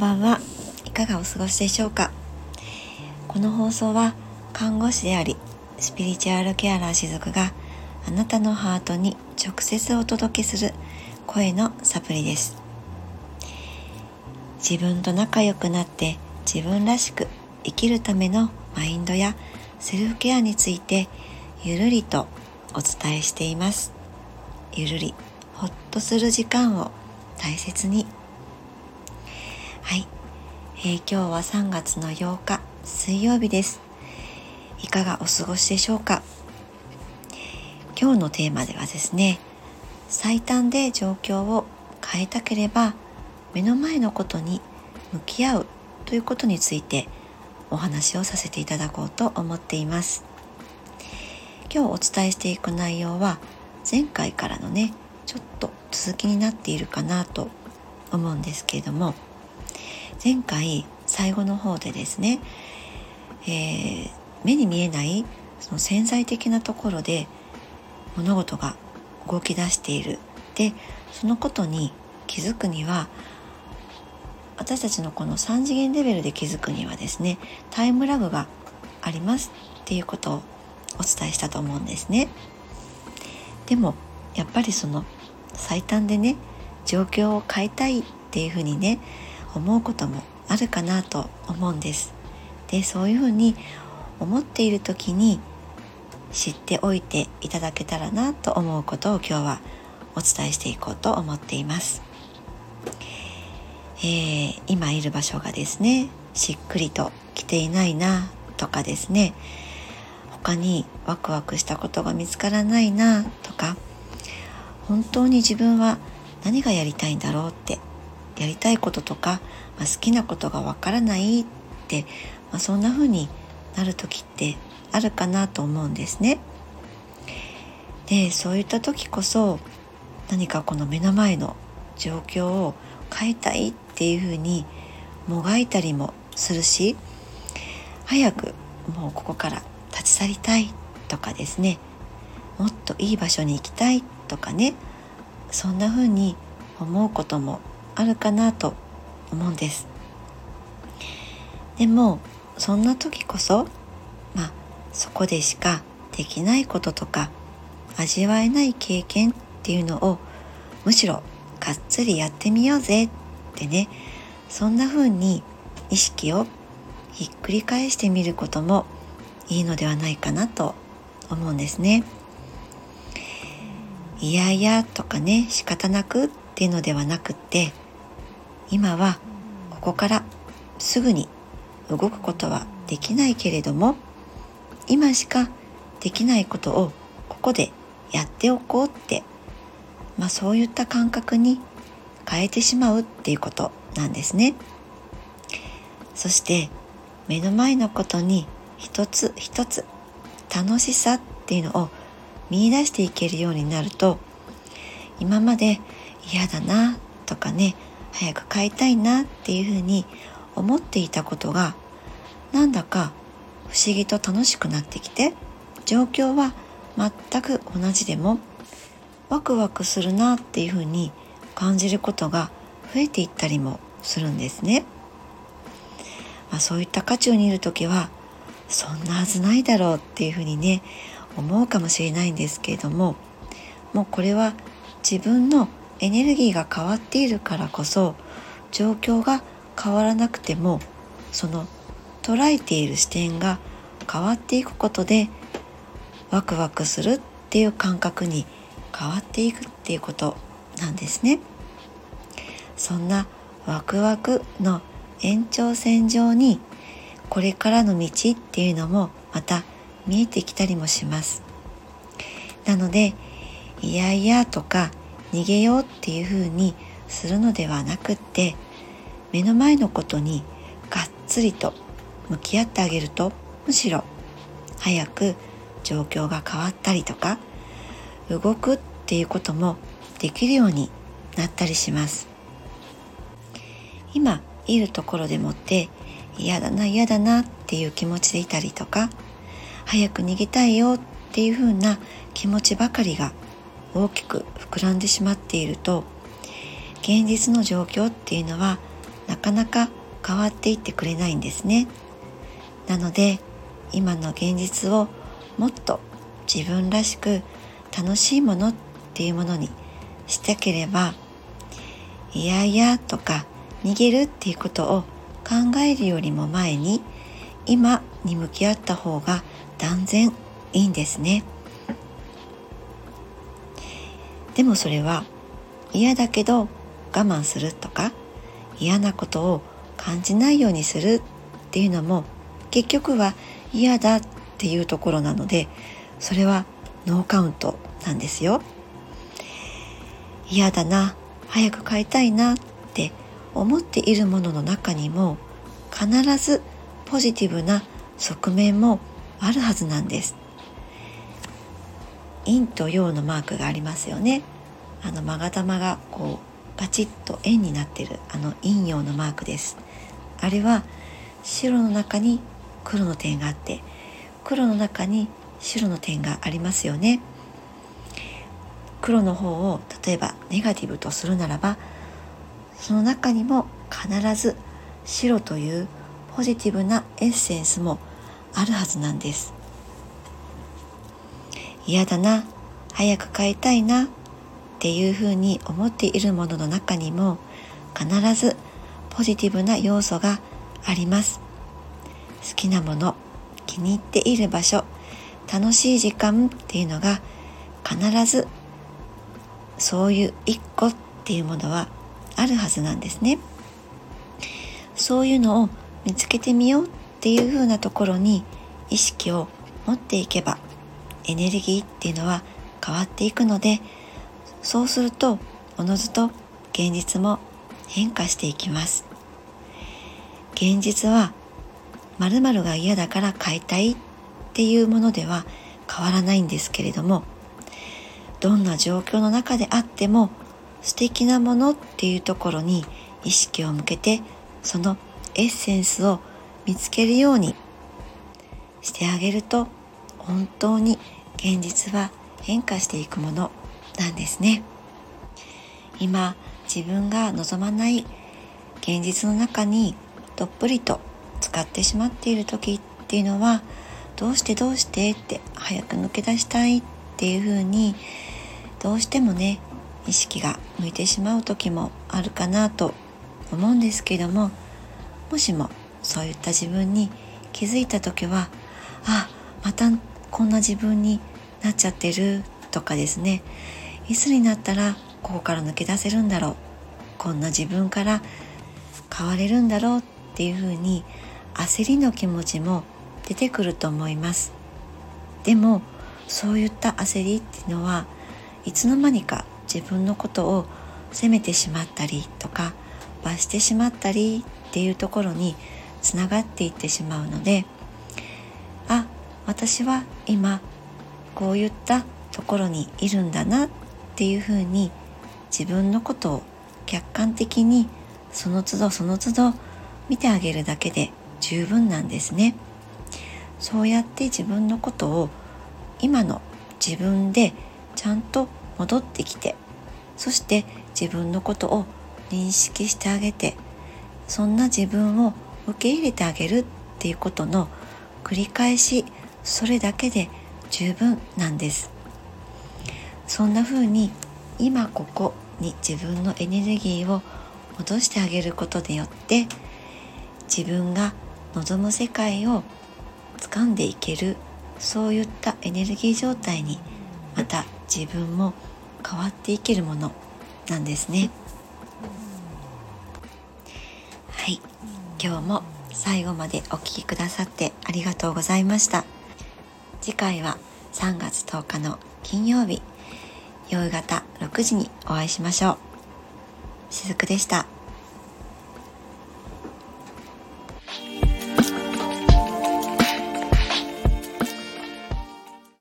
ばんは。いかがお過ごしでしょうか？この放送は看護師でありスピリチュアルケアラーしずくがあなたのハートに直接お届けする声のサプリです。自分と仲良くなって自分らしく生きるためのマインドやセルフケアについてゆるりとお伝えしています。ゆるりほっとする時間を大切に。はい、えー、今日は3月の8日水曜日です。いかがお過ごしでしょうか？今日のテーマではですね最短で状況を変えたければ目の前のことに向き合うということについてお話をさせていただこうと思っています。今日お伝えしていく内容は前回からのねちょっと続きになっているかなと思うんですけれども前回最後の方でですね、えー、目に見えないその潜在的なところで物事が動き出しているでそのことに気づくには私たちのこの3次元レベルで気づくにはですねタイムラグがありますっていうことをお伝えしたと思うんですね。でもやっぱりその最短でね状況を変えたいっていうふうにね思うこともあるかなと思うんです。でそういうふうに思っている時に知っておいていただけたらなと思うことを今日はお伝えしていこうと思っています。えー、今いる場所がですねしっくりと来ていないなとかですね他にワクワクしたことが見つからないなとか本当に自分は何がやりたいんだろうってやりたいこととか、まあ、好きなことがわからないって、まあ、そんな風になる時ってあるかなと思うんですね。でそういった時こそ何かこの目の前の状況を変えたいっていう風にもがいたりもするし早くもうここから立ち去りたいとかですねもっといい場所に行きたいとかねそんな風に思うこともあるかなと思うんですでもそんな時こそまあそこでしかできないこととか味わえない経験っていうのをむしろがっつりやってみようぜってねそんな風に意識をひっくり返してみることもいいのではないかなと思うんですね。いやいやとかね仕方なくっていうのではなくって今はここからすぐに動くことはできないけれども今しかできないことをここでやっておこうって、まあ、そういった感覚に変えてしまうっていうことなんですね。そして目の前のことに一つ一つ楽しさっていうのを見出していけるようになると今まで嫌だなとかね早く買いたいなっていうふうに思っていたことがなんだか不思議と楽しくなってきて状況は全く同じでもワクワクするなっていうふうに感じることが増えていったりもするんですね。まあ、そういった渦中にいる時はそんなはずないだろうっていうふうにね思うかもしれないんですけれどももうこれは自分のエネルギーが変わっているからこそ状況が変わらなくてもその捉えている視点が変わっていくことでワクワクするっていう感覚に変わっていくっていうことなんですね。そんなワクワクの延長線上にこれからの道っていうのもまた見えてきたりもします。なのでいやいやとか逃げようっていう風にするのではなくって目の前のことにがっつりと向き合ってあげるとむしろ早く状況が変わったりとか動くっていうこともできるようになったりします。今いるところでもって嫌だな嫌だなっていう気持ちでいたりとか早く逃げたいよっていう風な気持ちばかりが大きく膨らんでしまっていると現実の状況っていうのはなかなか変わっていってくれないんですね。なので今の現実をもっと自分らしく楽しいものっていうものにしたければいやいやとか逃げるっていうことを考えるよりも前に今に向き合った方が断然いいんですね。でもそれは嫌だけど我慢するとか嫌なことを感じないようにするっていうのも結局は嫌だっていうところなのでそれはノーカウントなんですよ。嫌だな早く買いたいなって思っているものの中にも必ずポジティブな側面もあるはずなんです。陰と陽のマークがありますよね。あの勾玉がこうバチッと円になってるあの陰陽のマークです。あれは白の中に黒の点があって黒の中に白の点がありますよね。黒の方を例えばネガティブとするならばその中にも必ず白というポジティブなエッセンスもあるはずなんです。嫌だな早く帰りたいなっていうふうに思っているものの中にも必ずポジティブな要素があります。好きなもの気に入っている場所楽しい時間っていうのが必ずそういう一個っていうものはあるはずなんですね。そういうのを見つけてみようっていうふうなところに意識を持っていけばエネルギーっていうのは変わっていくのでそうするとおのずと現実も変化していきます。現実は〇〇が嫌だから変えたいっていうものでは変わらないんですけれどもどんな状況の中であっても素敵なものっていうところに意識を向けてそのエッセンスを見つけるようにしてあげると本当に現実は変化していくもの。なんですね。今自分が望まない現実の中にどっぷりと使ってしまっている時っていうのはどうしてどうしてって早く抜け出したいっていうふうにどうしてもね意識が向いてしまう時もあるかなと思うんですけどももしもそういった自分に気づいた時はあまたこんな自分になっちゃってるとかですねいつになったらここから抜け出せるんだろう。こんな自分から変われるんだろうっていうふうに焦りの気持ちも出てくると思います。でもそういった焦りっていうのはいつの間にか自分のことを責めてしまったりとか罰してしまったりっていうところにつながっていってしまうのであ私は今こういったところにいるんだなっていうふうに自分のことを客観的にその都度その都度見てあげるだけで十分なんですね。そうやって自分のことを今の自分でちゃんと戻ってきてそして自分のことを認識してあげてそんな自分を受け入れてあげるっていうことの繰り返しそれだけで十分なんです。そんな風に今ここに自分のエネルギーを戻してあげることによって自分が望む世界を掴んでいけるそういったエネルギー状態にまた自分も変わっていけるものなんですね。はい。今日も最後までお聴きくださってありがとうございました。次回は3月10日の金曜日。夕方6時にお会いしましょうしずくでした。